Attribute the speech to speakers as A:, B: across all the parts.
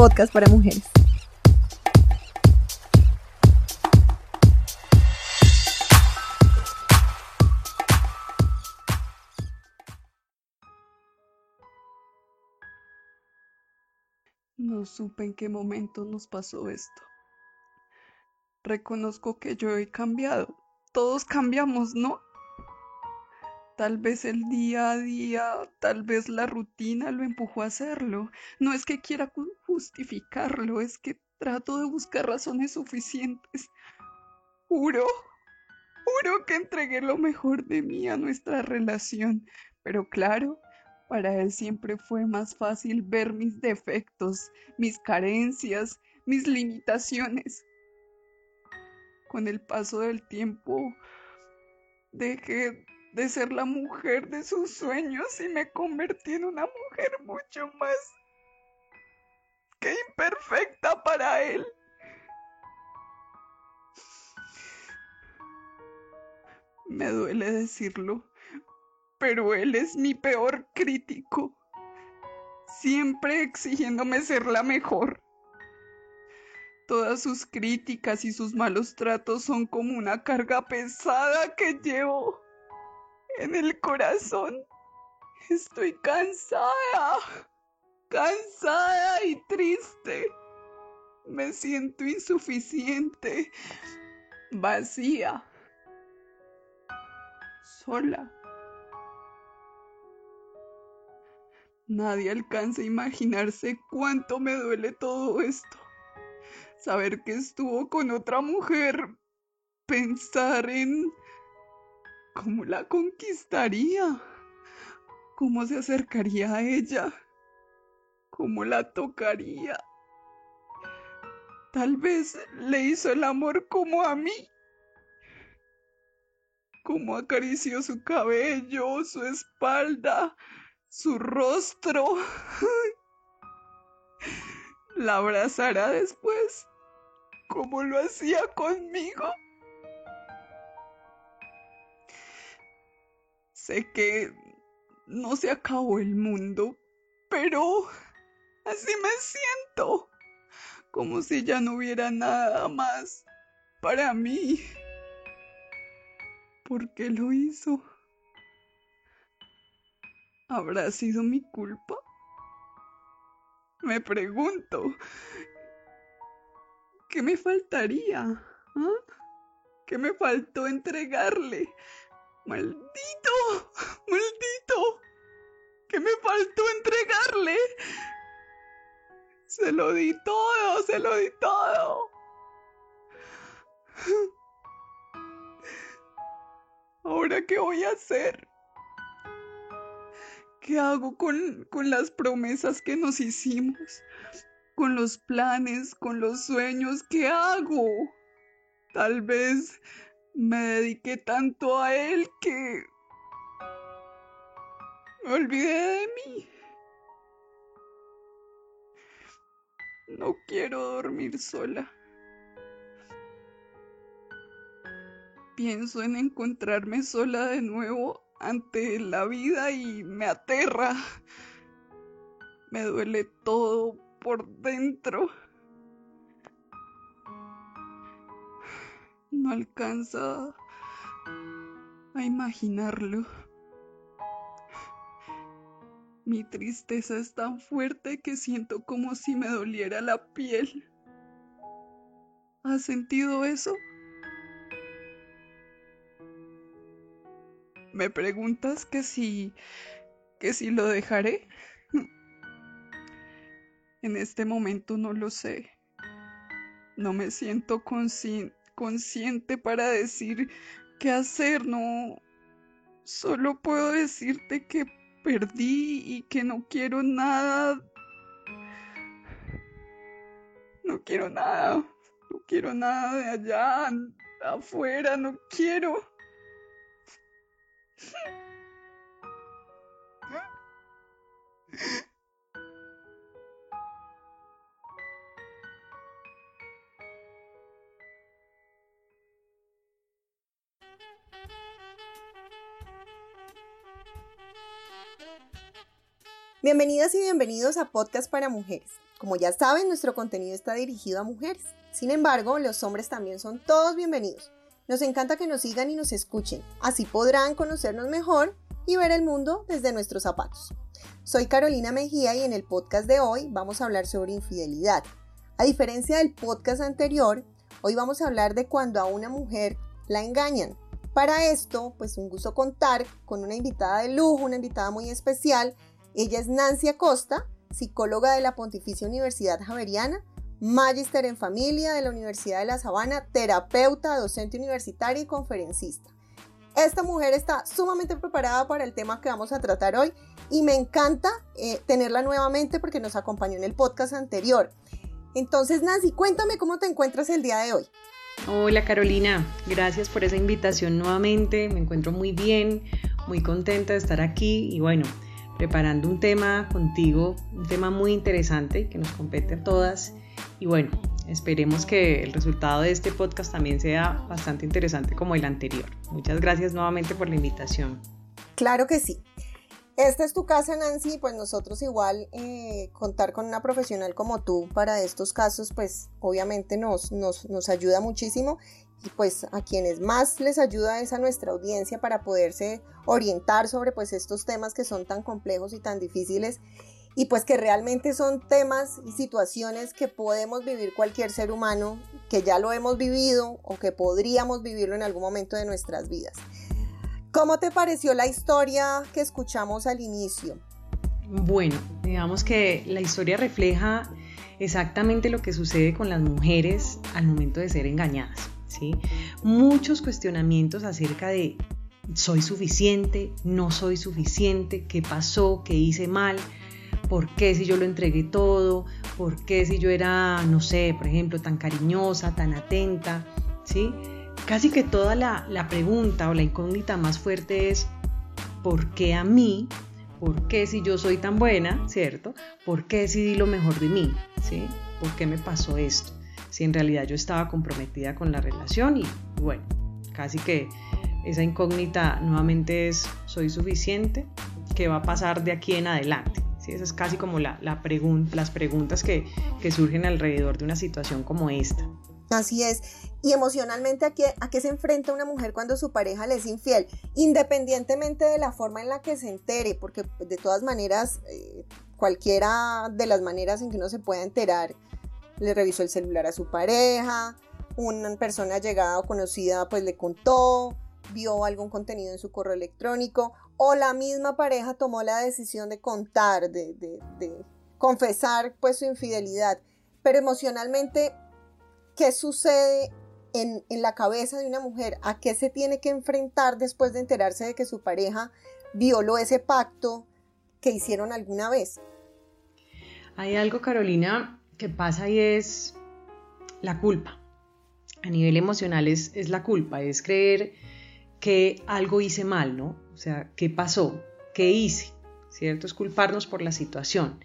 A: podcast para mujeres.
B: No supe en qué momento nos pasó esto. Reconozco que yo he cambiado. Todos cambiamos, ¿no? Tal vez el día a día, tal vez la rutina lo empujó a hacerlo. No es que quiera justificarlo, es que trato de buscar razones suficientes. Juro, juro que entregué lo mejor de mí a nuestra relación, pero claro, para él siempre fue más fácil ver mis defectos, mis carencias, mis limitaciones. Con el paso del tiempo, dejé de ser la mujer de sus sueños y me convertí en una mujer mucho más que imperfecta para él. Me duele decirlo, pero él es mi peor crítico, siempre exigiéndome ser la mejor. Todas sus críticas y sus malos tratos son como una carga pesada que llevo en el corazón. Estoy cansada, cansada y triste. Me siento insuficiente, vacía, sola. Nadie alcanza a imaginarse cuánto me duele todo esto. Saber que estuvo con otra mujer, pensar en cómo la conquistaría, cómo se acercaría a ella, cómo la tocaría. Tal vez le hizo el amor como a mí, cómo acarició su cabello, su espalda, su rostro. La abrazará después, como lo hacía conmigo. Sé que no se acabó el mundo, pero así me siento, como si ya no hubiera nada más para mí. ¿Por qué lo hizo? ¿Habrá sido mi culpa? Me pregunto, ¿qué me faltaría? ¿Ah? ¿Qué me faltó entregarle? Maldito, maldito, ¿qué me faltó entregarle? Se lo di todo, se lo di todo. ¿Ahora qué voy a hacer? ¿Qué hago con, con las promesas que nos hicimos? Con los planes, con los sueños, ¿qué hago? Tal vez me dediqué tanto a él que me olvidé de mí. No quiero dormir sola. Pienso en encontrarme sola de nuevo ante la vida y me aterra. Me duele todo por dentro. No alcanza a imaginarlo. Mi tristeza es tan fuerte que siento como si me doliera la piel. ¿Has sentido eso? ¿Me preguntas que si que si lo dejaré? En este momento no lo sé. No me siento consciente para decir qué hacer, no. Solo puedo decirte que perdí y que no quiero nada. No quiero nada. No quiero nada de allá, afuera, no quiero.
A: Bienvenidas y bienvenidos a Podcast para Mujeres. Como ya saben, nuestro contenido está dirigido a mujeres. Sin embargo, los hombres también son todos bienvenidos. Nos encanta que nos sigan y nos escuchen. Así podrán conocernos mejor y ver el mundo desde nuestros zapatos. Soy Carolina Mejía y en el podcast de hoy vamos a hablar sobre infidelidad. A diferencia del podcast anterior, hoy vamos a hablar de cuando a una mujer la engañan. Para esto, pues un gusto contar con una invitada de lujo, una invitada muy especial ella es Nancy Acosta, psicóloga de la Pontificia Universidad Javeriana, magíster en familia de la Universidad de La Sabana, terapeuta, docente universitaria y conferencista. Esta mujer está sumamente preparada para el tema que vamos a tratar hoy y me encanta eh, tenerla nuevamente porque nos acompañó en el podcast anterior. Entonces, Nancy, cuéntame cómo te encuentras el día de hoy.
C: Hola Carolina, gracias por esa invitación nuevamente. Me encuentro muy bien, muy contenta de estar aquí y bueno, preparando un tema contigo, un tema muy interesante que nos compete a todas. Y bueno, esperemos que el resultado de este podcast también sea bastante interesante como el anterior. Muchas gracias nuevamente por la invitación.
A: Claro que sí. Esta es tu casa, Nancy, pues nosotros igual eh, contar con una profesional como tú para estos casos, pues obviamente nos, nos, nos ayuda muchísimo y pues a quienes más les ayuda es a nuestra audiencia para poderse orientar sobre pues estos temas que son tan complejos y tan difíciles y pues que realmente son temas y situaciones que podemos vivir cualquier ser humano, que ya lo hemos vivido o que podríamos vivirlo en algún momento de nuestras vidas. ¿Cómo te pareció la historia que escuchamos al inicio?
C: Bueno, digamos que la historia refleja exactamente lo que sucede con las mujeres al momento de ser engañadas. Muchos cuestionamientos acerca de soy suficiente, no soy suficiente, qué pasó, qué hice mal, por qué si yo lo entregué todo, por qué si yo era, no sé, por ejemplo, tan cariñosa, tan atenta, ¿sí? Casi que toda la, la pregunta o la incógnita más fuerte es, ¿por qué a mí? ¿Por qué si yo soy tan buena, cierto? ¿Por qué si di lo mejor de mí? ¿Sí? ¿Por qué me pasó esto? Si en realidad yo estaba comprometida con la relación y bueno, casi que esa incógnita nuevamente es, ¿soy suficiente? ¿Qué va a pasar de aquí en adelante? ¿Sí? Esa es casi como la, la las preguntas que, que, surgen alrededor de una situación como esta.
A: Así es. Y emocionalmente, ¿a qué, ¿a qué se enfrenta una mujer cuando su pareja le es infiel? Independientemente de la forma en la que se entere, porque de todas maneras, eh, cualquiera de las maneras en que uno se pueda enterar, le revisó el celular a su pareja, una persona llegada o conocida pues le contó, vio algún contenido en su correo electrónico o la misma pareja tomó la decisión de contar, de, confesar pues su infidelidad. Pero emocionalmente, ¿qué sucede en, en, la cabeza de una mujer? ¿A qué se tiene que enfrentar después de enterarse de que su pareja violó ese pacto que hicieron alguna vez?
C: Hay algo, Carolina, que pasa y es la culpa. A nivel emocional es, es la culpa, es creer que algo hice mal, ¿no? O sea, ¿qué pasó? ¿Qué hice? ¿Cierto? Es culparnos por la situación.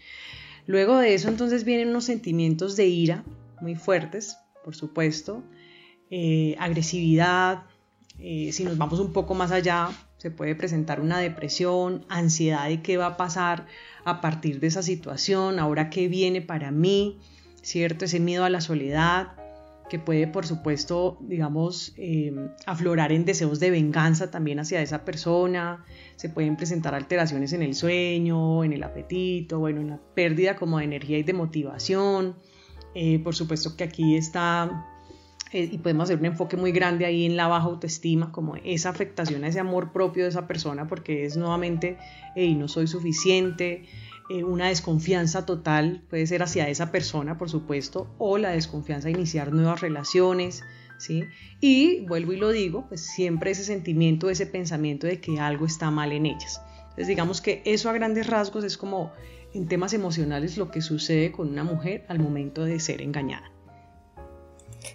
C: Luego de eso entonces vienen unos sentimientos de ira muy fuertes, por supuesto, eh, agresividad, si nos vamos un poco más allá, se puede presentar una depresión, ansiedad de qué va a pasar a partir de esa situación, ahora qué viene para mí, ¿cierto? Ese miedo a la soledad, que puede, por supuesto, digamos, em, aflorar en deseos de venganza también hacia esa persona, se pueden presentar alteraciones en el sueño, en el apetito, bueno, en la pérdida como de energía y de motivación. Eh, por supuesto que aquí está, eh, y podemos hacer un enfoque muy grande ahí en la baja autoestima, como esa afectación a ese amor propio de esa persona, porque es nuevamente, y no soy suficiente, eh, una desconfianza total, puede ser hacia esa persona, por supuesto, o la desconfianza a iniciar nuevas relaciones, ¿sí? Y vuelvo y lo digo, pues siempre ese sentimiento, ese pensamiento de que algo está mal en ellas. Entonces digamos que eso a grandes rasgos es como en temas emocionales lo que sucede con una mujer al momento de ser engañada.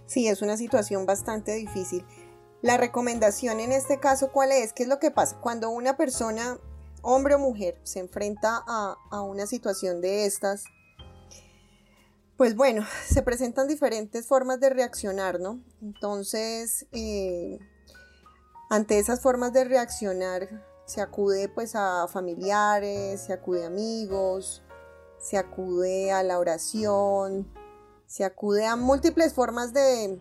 A: Sí, es una situación bastante difícil. La recomendación en este caso, ¿cuál es? ¿Qué es lo que pasa? Cuando una persona hombre o mujer se enfrenta a, una situación de estas, pues bueno, se presentan diferentes formas de reaccionar, ¿no? Entonces, eh, ante esas formas de reaccionar, se acude pues a familiares, se acude a amigos, se acude a la oración, se acude a múltiples formas de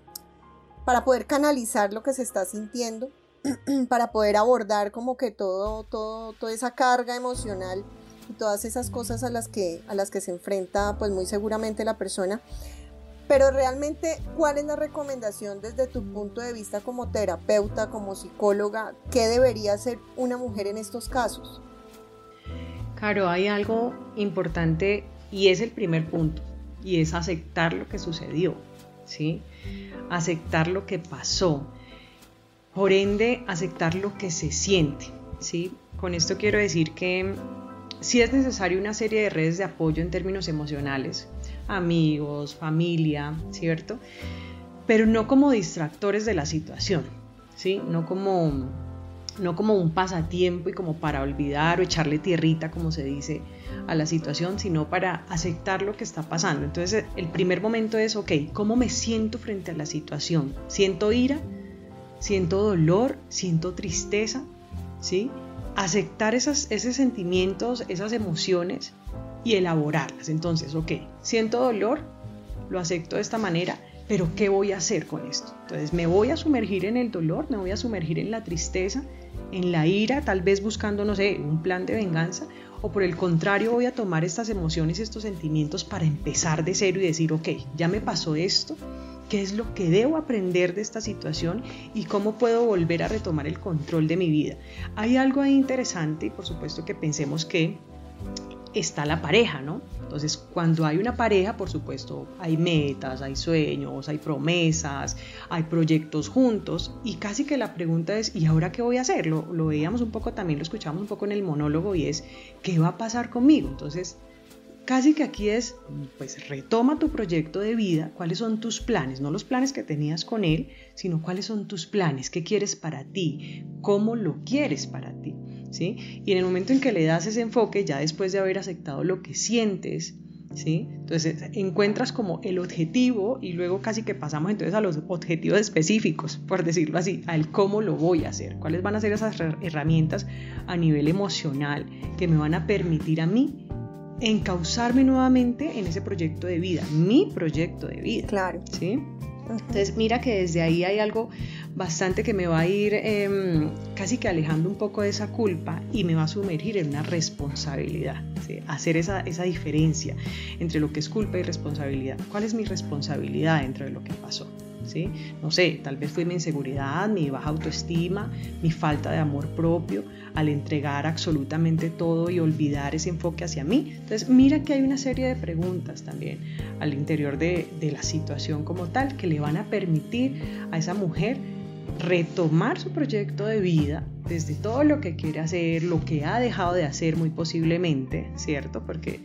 A: para poder canalizar lo que se está sintiendo, para poder abordar como que todo, todo, toda esa carga emocional y todas esas cosas a las que, a las que se enfrenta pues muy seguramente la persona. Pero realmente, ¿cuál es la recomendación desde tu punto de vista como terapeuta, como psicóloga? ¿Qué debería hacer una mujer en estos casos?
C: Claro, hay algo importante y es el primer punto, y es aceptar lo que sucedió, ¿sí? Aceptar lo que pasó. Por ende, aceptar lo que se siente, ¿sí? Con esto quiero decir que sí es necesario una serie de redes de apoyo en términos emocionales, amigos, familia, ¿cierto? Pero no como distractores de la situación, ¿sí? No como, no como un pasatiempo y como para olvidar o echarle tierrita, como se dice, a la situación, sino para aceptar lo que está pasando. Entonces, el primer momento es, ok, ¿cómo me siento frente a la situación? ¿Siento ira? ¿Siento dolor? ¿Siento tristeza? ¿Sí? Aceptar esas, esos sentimientos, esas emociones y elaborarlas. Entonces, ok, siento dolor, lo acepto de esta manera, pero ¿qué voy a hacer con esto? Entonces, me voy a sumergir en el dolor, me voy a sumergir en la tristeza, en la ira, tal vez buscando, no sé, un plan de venganza, o por el contrario voy a tomar estas emociones, estos sentimientos para empezar de cero y decir, ok, ya me pasó esto, qué es lo que debo aprender de esta situación y cómo puedo volver a retomar el control de mi vida. Hay algo ahí interesante y por supuesto que pensemos que está la pareja, ¿no? Entonces, cuando hay una pareja, por supuesto, hay metas, hay sueños, hay promesas, hay proyectos juntos y casi que la pregunta es, ¿y ahora qué voy a hacer? Lo, lo veíamos un poco también, lo escuchamos un poco en el monólogo y es, ¿qué va a pasar conmigo? Entonces, casi que aquí es, pues retoma tu proyecto de vida, cuáles son tus planes, no los planes que tenías con él, sino cuáles son tus planes, qué quieres para ti, cómo lo quieres para ti. ¿Sí? Y en el momento en que le das ese enfoque, ya después de haber aceptado lo que sientes, ¿sí? Entonces encuentras como el objetivo y luego casi que pasamos entonces a los objetivos específicos, por decirlo así, al cómo lo voy a hacer, cuáles van a ser esas herramientas a nivel emocional que me van a permitir a mí encauzarme nuevamente en ese proyecto de vida, mi proyecto de vida.
A: Claro.
C: ¿Sí? Entonces mira que desde ahí hay algo bastante que me va a ir em, casi que alejando un poco de esa culpa y me va a sumergir en una responsabilidad, hacer esa, esa diferencia entre lo que es culpa y responsabilidad. ¿Cuál es mi responsabilidad dentro de lo que pasó? ¿Sí? No sé, tal vez fue mi inseguridad, mi baja autoestima, mi falta de amor propio al entregar absolutamente todo y olvidar ese enfoque hacia mí. Entonces, mira que hay una serie de preguntas también al interior de, de la situación como tal que le van a permitir a esa mujer retomar su proyecto de vida desde todo lo que quiere hacer, lo que ha dejado de hacer muy posiblemente, ¿cierto? Porque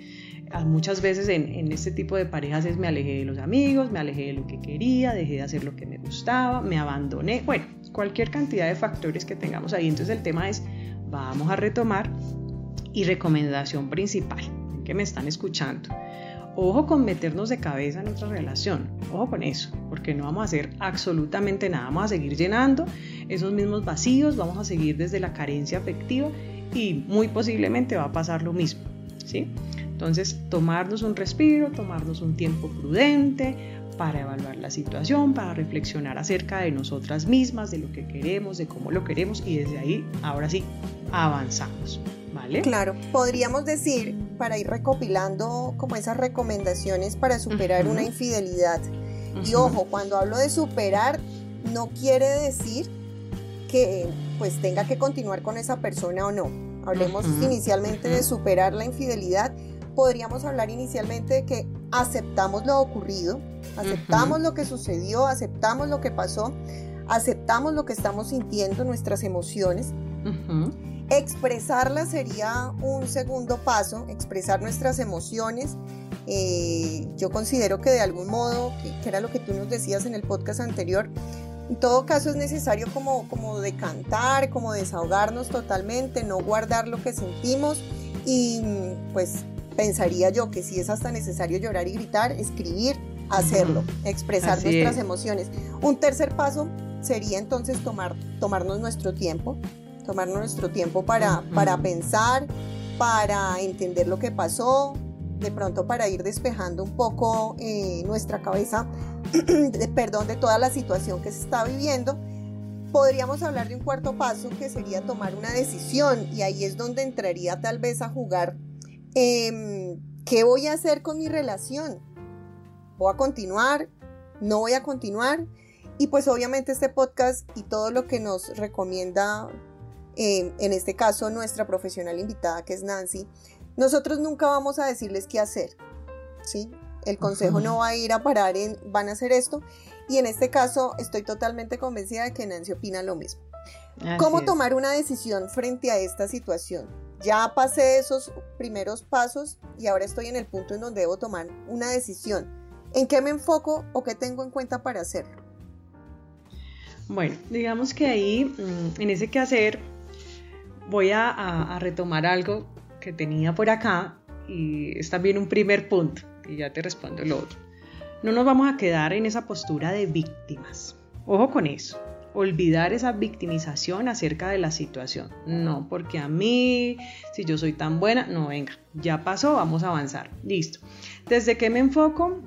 C: ah, muchas veces en, este tipo de parejas es me alejé de los amigos, me alejé de lo que quería, dejé de hacer lo que me gustaba, me abandoné, bueno, cualquier cantidad de factores que tengamos ahí. Entonces el tema es, vamos a retomar y recomendación principal, que me están escuchando Ojo con meternos de cabeza en otra relación, ojo con eso, porque no vamos a hacer absolutamente nada, vamos a seguir llenando esos mismos vacíos, vamos a seguir desde la carencia afectiva y muy posiblemente va a pasar lo mismo, ¿sí? Entonces, tomarnos un respiro, tomarnos un tiempo prudente para evaluar la situación, para reflexionar acerca de nosotras mismas, de lo que queremos, de cómo lo queremos y desde ahí, ahora sí, avanzamos. ¿Vale?
A: Claro, podríamos decir para ir recopilando como esas recomendaciones para superar una infidelidad. Y ojo, cuando hablo de superar, no quiere decir que pues tenga que continuar con esa persona o no. Hablemos inicialmente de superar la infidelidad. Podríamos hablar inicialmente de que aceptamos lo ocurrido, aceptamos lo que sucedió, aceptamos lo que pasó, aceptamos lo que estamos sintiendo, nuestras emociones. Expresarla sería un segundo paso, expresar nuestras emociones. Eh, yo considero que de algún modo, que, era lo que tú nos decías en el podcast anterior, en todo caso es necesario como, como decantar, como desahogarnos totalmente, no guardar lo que sentimos y pues pensaría yo que si es hasta necesario llorar y gritar, escribir, hacerlo, expresar nuestras emociones. Un tercer paso sería entonces tomar, tomarnos nuestro tiempo, tomar nuestro tiempo para, para pensar, para entender lo que pasó, de pronto para ir despejando un poco eh, nuestra cabeza, de, perdón, de toda la situación que se está viviendo, podríamos hablar de un cuarto paso que sería tomar una decisión y ahí es donde entraría tal vez a jugar em, qué voy a hacer con mi relación. ¿Voy a continuar? ¿No voy a continuar? Y pues obviamente este podcast y todo lo que nos recomienda, em, en este caso nuestra profesional invitada que es Nancy, nosotros nunca vamos a decirles qué hacer, ¿sí? El consejo no va a ir a parar en van a hacer esto y en este caso estoy totalmente convencida de que Nancy opina lo mismo. ¿Cómo tomar una decisión frente a esta situación? Ya pasé esos primeros pasos y ahora estoy en el punto en donde debo tomar una decisión. ¿En qué me enfoco o qué tengo en cuenta para hacerlo?
C: Bueno, digamos que ahí, mm, en ese quehacer, voy a retomar algo que tenía por acá y es también un primer punto y ya te respondo lo otro. No nos vamos a quedar en esa postura de víctimas. Ojo con eso. Olvidar esa victimización acerca de la situación. No, porque a mí, si yo soy tan buena, no, venga, ya pasó, vamos a avanzar. Listo. ¿Desde qué me enfoco?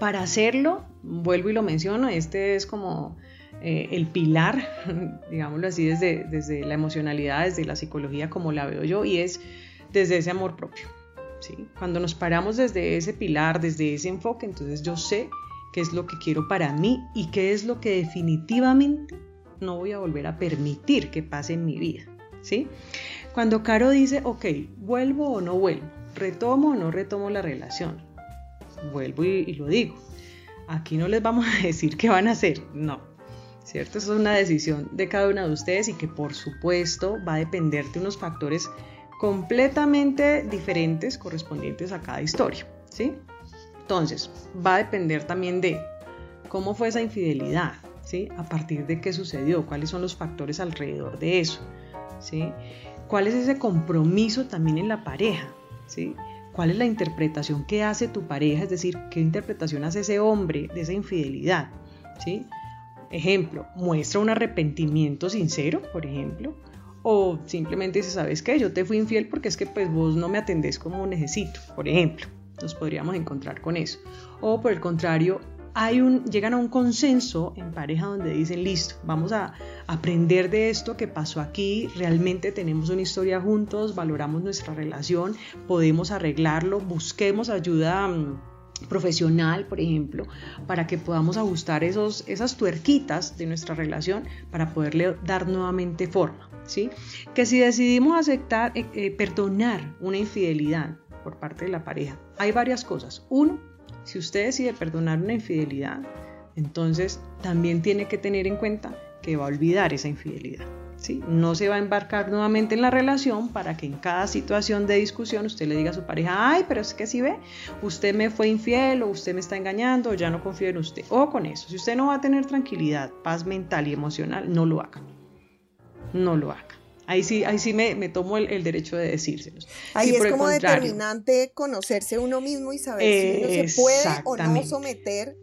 C: Para hacerlo, vuelvo y lo menciono, este es como eh, el pilar, digámoslo así, desde, desde la emocionalidad, desde la psicología como la veo yo, y es desde ese amor propio. ¿sí? Cuando nos paramos desde ese pilar, desde ese enfoque, entonces yo sé qué es lo que quiero para mí y qué es lo que definitivamente no voy a volver a permitir que pase en mi vida. ¿sí? Cuando Caro dice, ok, vuelvo o no vuelvo, retomo o no retomo la relación, vuelvo y, y lo digo. Aquí no les vamos a decir qué van a hacer, no, ¿cierto? Eso es una decisión de cada uno de ustedes y que por supuesto va a depender de unos factores completamente diferentes correspondientes a cada historia, ¿sí? Entonces, va a depender también de cómo fue esa infidelidad, ¿sí? A partir de qué sucedió, cuáles son los factores alrededor de eso, ¿sí? ¿Cuál es ese compromiso también en la pareja, ¿sí? ¿Cuál es la interpretación que hace tu pareja? Es decir, ¿qué interpretación hace ese hombre de esa infidelidad? ¿Sí? Ejemplo, muestra un arrepentimiento sincero, por ejemplo, o simplemente dices, ¿sabes qué? Yo te fui infiel porque es que pues vos no me atendés como necesito, por ejemplo. Nos podríamos encontrar con eso. O por el contrario, hay un, llegan a un consenso en pareja donde dicen, listo, vamos a aprender de esto que pasó aquí, realmente tenemos una historia juntos, valoramos nuestra relación, podemos arreglarlo, busquemos ayuda mm, profesional, por ejemplo, para que podamos ajustar esos, esas tuerquitas de nuestra relación para poderle dar nuevamente forma. ¿sí? Que si decidimos aceptar, eh, eh, perdonar una infidelidad por parte de la pareja, hay varias cosas. Uno, si usted decide perdonar una infidelidad, entonces también tiene que tener en cuenta que va a olvidar esa infidelidad. No se va a embarcar nuevamente en la relación para que en cada situación de discusión usted le diga a su pareja, ay, pero es que si ve, usted me fue infiel o usted me está engañando o ya no confío en usted. O con eso, si usted no va a tener tranquilidad, paz mental y emocional, no lo haga. No lo haga. Ahí sí, ahí sí me, tomo el, derecho de decírselos.
A: Ahí es como determinante conocerse uno mismo y saber si uno se puede o no someter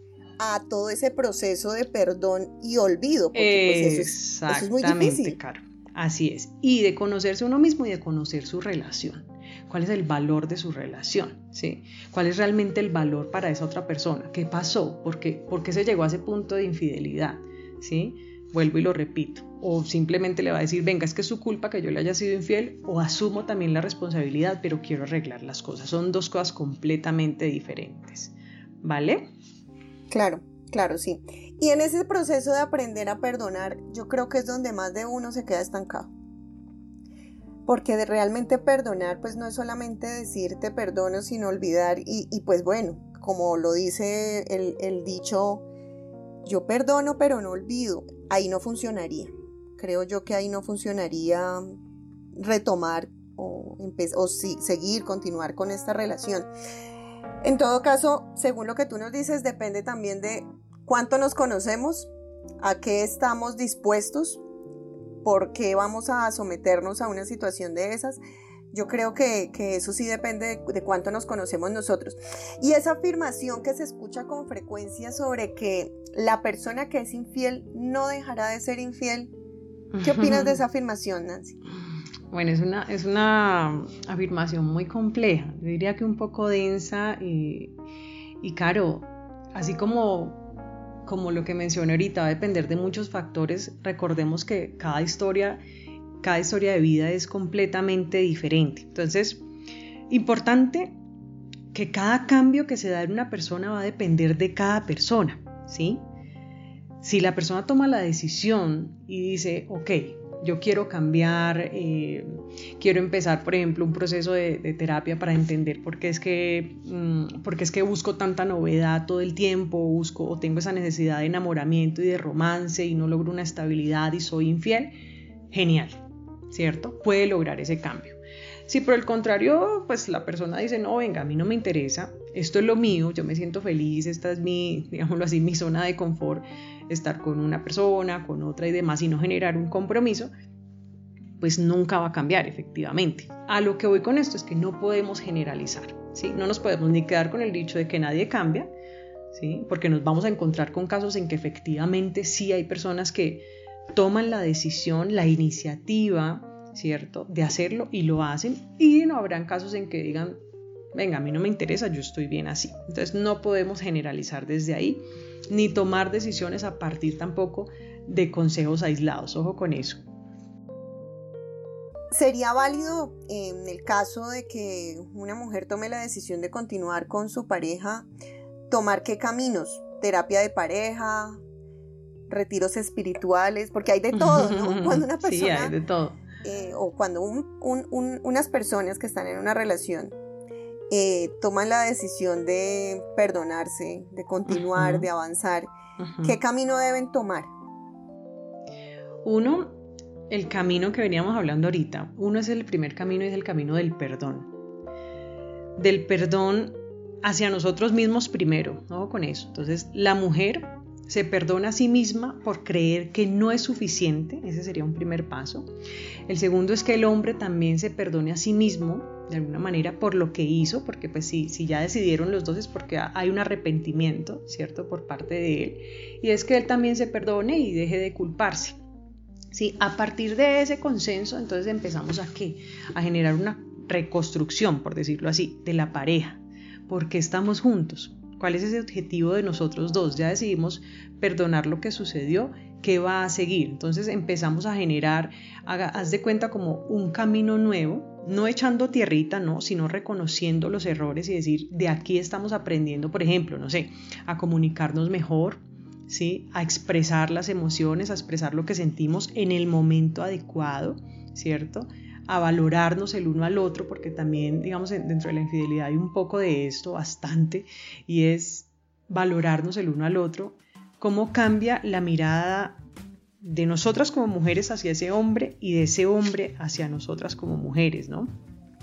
A: a todo ese proceso de perdón y olvido, porque pues, eso, es, muy difícil.
C: Caro. Así es. Y de conocerse uno mismo y de conocer su relación. ¿Cuál es el valor de su relación? ¿Sí? ¿Cuál es realmente el valor para esa otra persona? ¿Qué pasó? ¿Por qué, ¿Por qué se llegó a ese punto de infidelidad? ¿Sí? Vuelvo y lo repito. O simplemente le va a decir, venga, es que es su culpa que yo le haya sido infiel, o asumo también la responsabilidad, pero quiero arreglar las cosas. Son dos cosas completamente diferentes. ¿Vale?
A: Claro, claro, sí. Y en ese proceso de aprender a perdonar, yo creo que es donde más de uno se queda estancado. Porque de realmente perdonar, pues no es solamente decir te perdono, sino olvidar. Y, pues bueno, como lo dice el, el dicho, yo perdono pero no olvido. Ahí no funcionaría. Creo yo que ahí no funcionaría retomar o, o seguir, continuar con esta relación. En todo caso, según lo que tú nos dices, depende también de cuánto nos conocemos, a qué estamos dispuestos, por qué vamos a someternos a una situación de esas. Yo creo que, eso sí depende de, cuánto nos conocemos nosotros. Y esa afirmación que se escucha con frecuencia sobre que la persona que es infiel no dejará de ser infiel, ¿Qué opinas de esa afirmación, Nancy?
C: Bueno, es una, es una afirmación muy compleja, yo diría que un poco densa y, y claro, así como, como lo que mencioné ahorita va a depender de muchos factores, recordemos que cada historia, cada historia de vida es completamente diferente. Entonces, importante que cada cambio que se da en una persona va a depender de cada persona, ¿sí? Si la persona toma la decisión y dice, ok, yo quiero cambiar, eh, quiero empezar, por ejemplo, un proceso de, terapia para entender por qué, es que, mm, por es que busco tanta novedad todo el tiempo, busco o tengo esa necesidad de enamoramiento y de romance y no logro una estabilidad y soy infiel, genial, ¿cierto? Puede lograr ese cambio. Si por el contrario, pues la persona dice, no, venga, a mí no me interesa, esto es lo mío, yo me siento feliz, esta es mi, digámoslo así, mi zona de confort, estar con una persona, con otra y demás y no generar un compromiso, pues nunca va a cambiar efectivamente. A lo que voy con esto es que no podemos generalizar, ¿sí? No nos podemos ni quedar con el dicho de que nadie cambia, ¿sí? Porque nos vamos a encontrar con casos en que efectivamente sí hay personas que toman la decisión, la iniciativa, ¿cierto? De hacerlo y lo hacen y no habrán casos en que digan, venga, a mí no me interesa, yo estoy bien así. Entonces no podemos generalizar desde ahí ni tomar decisiones a partir tampoco de consejos aislados. Ojo con eso.
A: ¿Sería válido en el caso de que una mujer tome la decisión de continuar con su pareja, tomar qué caminos? ¿Terapia de pareja? ¿Retiros espirituales? Porque hay de todo, ¿no? Cuando una persona...
C: Sí, hay de todo.
A: Eh, o cuando unas personas que están en una relación eh, toman la decisión de perdonarse, de continuar, de avanzar, ¿qué camino deben tomar?
C: Uno, el camino que veníamos hablando ahorita. Uno es el primer camino y es el camino del perdón. Del perdón hacia nosotros mismos primero, ¿no? Con eso. Entonces, la mujer se perdona a sí misma por creer que no es suficiente, ese sería un primer paso. El segundo es que el hombre también se perdone a sí mismo de alguna manera por lo que hizo, porque pues si, si ya decidieron los dos es porque hay un arrepentimiento, ¿cierto?, por parte de él. Y es que él también se perdone y deje de culparse. Sí, a partir de ese consenso, entonces empezamos a qué? A generar una reconstrucción, por decirlo así, de la pareja. ¿Por qué estamos juntos? ¿Cuál es ese objetivo de nosotros dos? Ya decidimos perdonar lo que sucedió, ¿qué va a seguir? Entonces empezamos a generar, haz de cuenta como un camino nuevo, no echando tierrita, no, sino reconociendo los errores y decir, de aquí estamos aprendiendo, por ejemplo, no sé, a comunicarnos mejor, ¿sí? A expresar las emociones, a expresar lo que sentimos en el momento adecuado, ¿cierto? a valorarnos el uno al otro, porque también, digamos, dentro de la infidelidad hay un poco de esto, bastante, y es valorarnos el uno al otro, cómo cambia la mirada de nosotras como mujeres hacia ese hombre y de ese hombre hacia nosotras como mujeres, ¿no?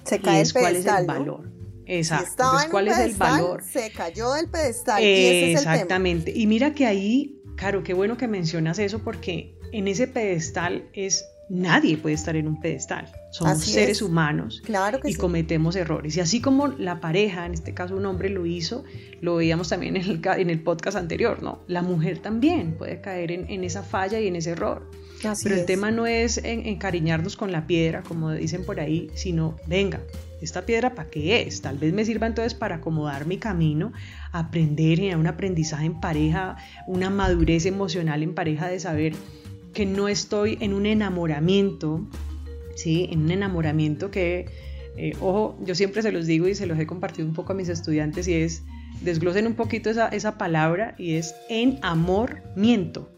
A: Se cae el pedestal,
C: cuál es el valor. Exacto. ¿cuál es el valor?
A: Se cayó del pedestal. y ese es
C: Exactamente. Y mira que ahí, claro, qué bueno que mencionas eso porque en ese pedestal es nadie puede estar en un pedestal. Somos seres humanos y cometemos errores. Y así como la pareja, en este caso un hombre lo hizo, lo veíamos también en el, en el podcast anterior, ¿no? La mujer también puede caer en, esa falla y en ese error. Pero el tema no es encariñarnos con la piedra, como dicen por ahí, sino, venga, ¿esta piedra para qué es? Tal vez me sirva entonces para acomodar mi camino, aprender, y un aprendizaje en pareja, una madurez emocional en pareja de saber que no estoy en un enamoramiento, ¿sí? En un enamoramiento que, eh, ojo, yo siempre se los digo y se los he compartido un poco a mis estudiantes y es, desglosen un poquito esa, esa palabra y es enamoramiento.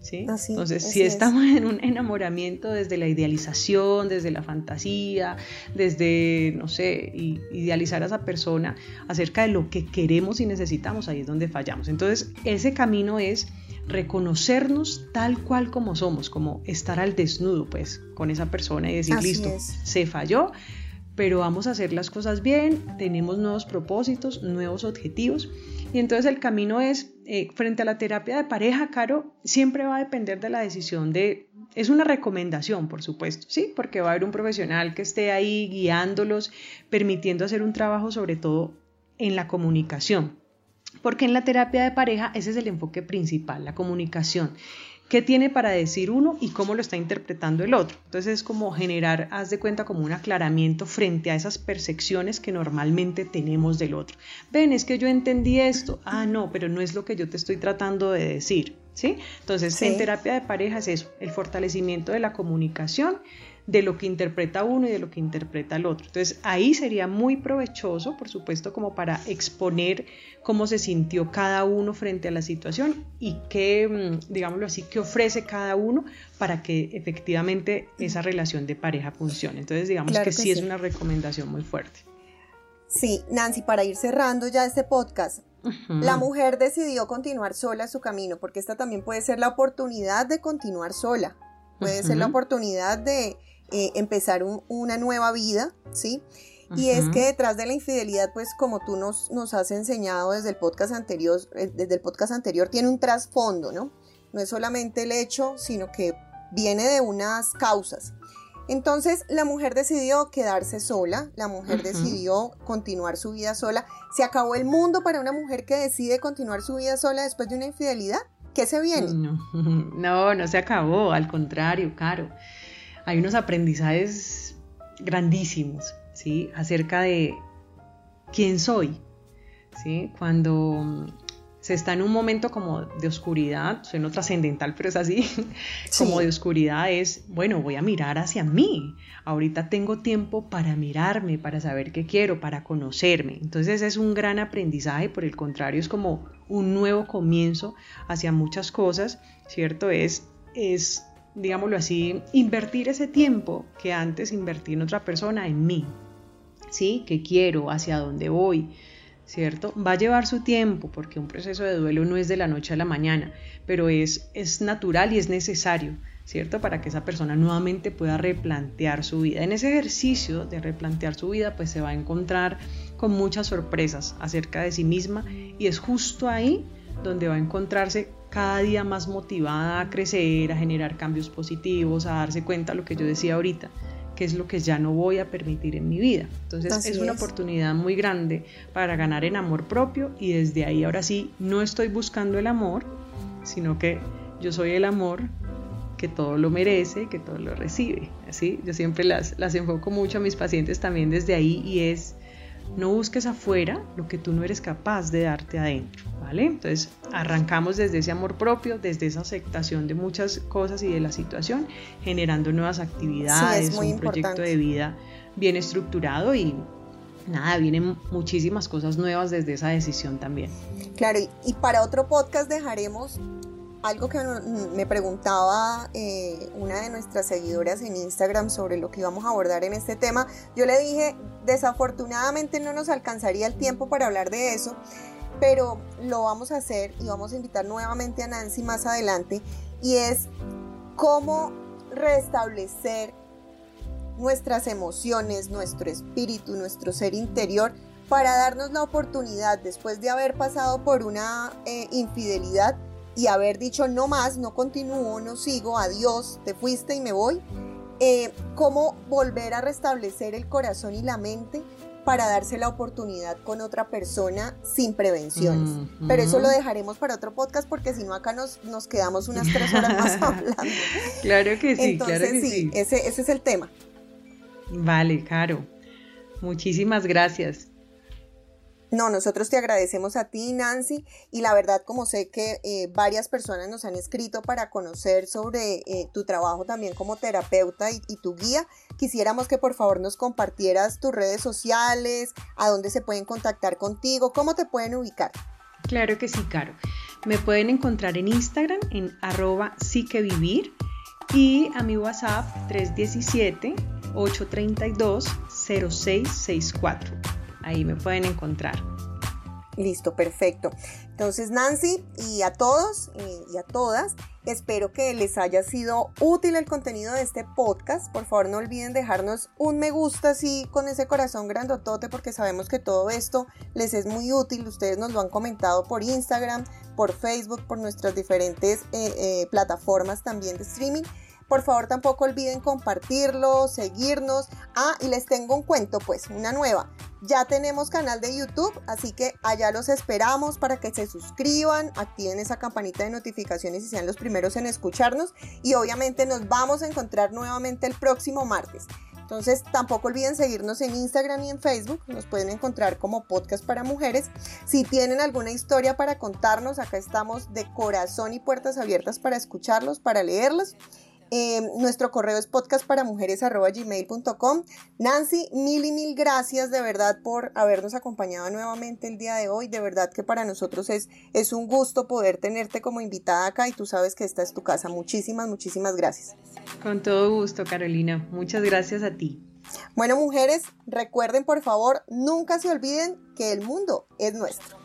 C: ¿Sí? Entonces, si estamos en un enamoramiento desde la idealización, desde la fantasía, desde, no sé, idealizar a esa persona acerca de lo que queremos y necesitamos, ahí es donde fallamos. Entonces, ese camino es reconocernos tal cual como somos, como estar al desnudo pues con esa persona y decir, listo, se falló, pero vamos a hacer las cosas bien, tenemos nuevos propósitos, nuevos objetivos. Y entonces el camino es, eh, frente a la terapia de pareja, Caro, siempre va a depender de la decisión de, es una recomendación, por supuesto, ¿sí? Porque va a haber un profesional que esté ahí guiándolos, permitiendo hacer un trabajo sobre todo en la comunicación. Porque en la terapia de pareja ese es el enfoque principal, la comunicación. qué tiene para decir uno y cómo lo está interpretando el otro. Entonces es como generar, haz de cuenta, como un aclaramiento frente a esas percepciones que normalmente tenemos del otro. Ven, es que yo entendí esto. Ah, no, pero no es lo que yo te estoy tratando de decir. ¿Sí? Entonces, en terapia de pareja es eso, el fortalecimiento de la comunicación de lo que interpreta uno y de lo que interpreta el otro. Entonces ahí sería muy provechoso, por supuesto, como para exponer cómo se sintió cada uno frente a la situación y qué, mm, digámoslo así, qué ofrece cada uno para que efectivamente esa relación de pareja funcione. Entonces digamos que, sí, es una recomendación muy fuerte.
A: Sí, Nancy, para ir cerrando ya este podcast, La mujer decidió continuar sola su camino, porque esta también puede ser la oportunidad de continuar sola, puede ser la oportunidad de, eh, empezar una nueva vida, ¿sí? Y es que detrás de la infidelidad, pues como tú nos, nos has enseñado desde el podcast anterior, eh, desde el podcast anterior, tiene un trasfondo, ¿no? No es solamente el hecho, sino que viene de unas causas. Entonces la mujer decidió quedarse sola, la mujer decidió continuar su vida sola. ¿Se acabó el mundo para una mujer que decide continuar su vida sola después de una infidelidad? ¿Qué se viene?
C: No, no, no se acabó, al contrario, Caro hay unos aprendizajes grandísimos, ¿sí? Acerca de quién soy, ¿sí? Cuando se está en un momento como de oscuridad, suena trascendental, pero es así, como de oscuridad es, bueno, voy a mirar hacia mí, ahorita tengo tiempo para mirarme, para saber qué quiero, para conocerme. Entonces es un gran aprendizaje, por el contrario, es como un nuevo comienzo hacia muchas cosas, ¿cierto? Es, es digámoslo así, invertir ese tiempo que antes invertí en otra persona, en mí, ¿sí? ¿Qué quiero? ¿Hacia dónde voy? ¿Cierto? Va a llevar su tiempo porque un proceso de duelo no es de la noche a la mañana, pero es, es natural y es necesario, ¿cierto? Para que esa persona nuevamente pueda replantear su vida. En ese ejercicio de replantear su vida, pues se va a encontrar con muchas sorpresas acerca de sí misma y es justo ahí donde va a encontrarse cada día más motivada a crecer, a generar cambios positivos, a darse cuenta de lo que yo decía ahorita, que es lo que ya no voy a permitir en mi vida. Entonces es una oportunidad muy grande para ganar en amor propio y desde ahí ahora sí no estoy buscando el amor, sino que yo soy el amor que todo lo merece, que todo lo recibe. Así, yo siempre las, las enfoco mucho a mis pacientes también desde ahí y es no busques afuera lo que tú no eres capaz de darte adentro, ¿vale? Entonces arrancamos desde ese amor propio, desde esa aceptación de muchas cosas y de la situación, generando nuevas actividades, un proyecto de vida bien estructurado y nada, vienen muchísimas cosas nuevas desde esa decisión también.
A: Claro, y para otro podcast dejaremos algo que me preguntaba eh, una de nuestras seguidoras en Instagram sobre lo que íbamos a abordar en este tema, yo le dije, desafortunadamente no nos alcanzaría el tiempo para hablar de eso, pero lo vamos a hacer y vamos a invitar nuevamente a Nancy más adelante, y es cómo restablecer nuestras emociones, nuestro espíritu, nuestro ser interior, para darnos la oportunidad, después de haber pasado por una eh, infidelidad, y haber dicho no más, no continúo, no sigo, adiós, te fuiste y me voy, eh, cómo volver a restablecer el corazón y la mente para darse la oportunidad con otra persona sin prevenciones. Pero eso lo dejaremos para otro podcast porque si no acá nos, nos quedamos unas tres horas más hablando.
C: claro que sí,
A: Entonces,
C: claro que
A: sí, sí. Ese, ese es el tema.
C: Vale, Caro. Muchísimas gracias.
A: No, nosotros te agradecemos a ti, Nancy, y la verdad, como sé que eh, varias personas nos han escrito para conocer sobre eh, tu trabajo también como terapeuta y, tu guía, quisiéramos que por favor nos compartieras tus redes sociales, a dónde se pueden contactar contigo, cómo te pueden ubicar.
C: Claro que sí, Caro. Me pueden encontrar en Instagram en arroba vivir y a mi WhatsApp 317 832 0664 ahí me pueden encontrar.
A: Listo, perfecto. Entonces, Nancy, y a todos y a todas, espero que les haya sido útil el contenido de este podcast. Por favor, no olviden dejarnos un me gusta así con ese corazón grandotote, porque sabemos que todo esto les es muy útil. Ustedes nos lo han comentado por Instagram, por Facebook, por nuestras diferentes eh, eh, plataformas también de streaming. Por favor, tampoco olviden compartirlo, seguirnos. Ah, y les tengo un cuento, pues, una nueva. Ya tenemos canal de YouTube, así que allá los esperamos para que se suscriban, activen esa campanita de notificaciones y sean los primeros en escucharnos. Y obviamente nos vamos a encontrar nuevamente el próximo martes. Entonces tampoco olviden seguirnos en Instagram y en Facebook, nos pueden encontrar como podcast para mujeres. Si tienen alguna historia para contarnos, acá estamos de corazón y puertas abiertas para escucharlos, para leerlos. Em, nuestro correo es podcastparamujeres.gmail.com. Nancy, mil y mil gracias de verdad por habernos acompañado nuevamente el día de hoy. De verdad que para nosotros es, es un gusto poder tenerte como invitada acá y tú sabes que esta es tu casa. Muchísimas, muchísimas gracias.
C: Con todo gusto, Carolina. Muchas gracias a ti.
A: Bueno, mujeres, recuerden por favor, nunca se olviden que el mundo es nuestro.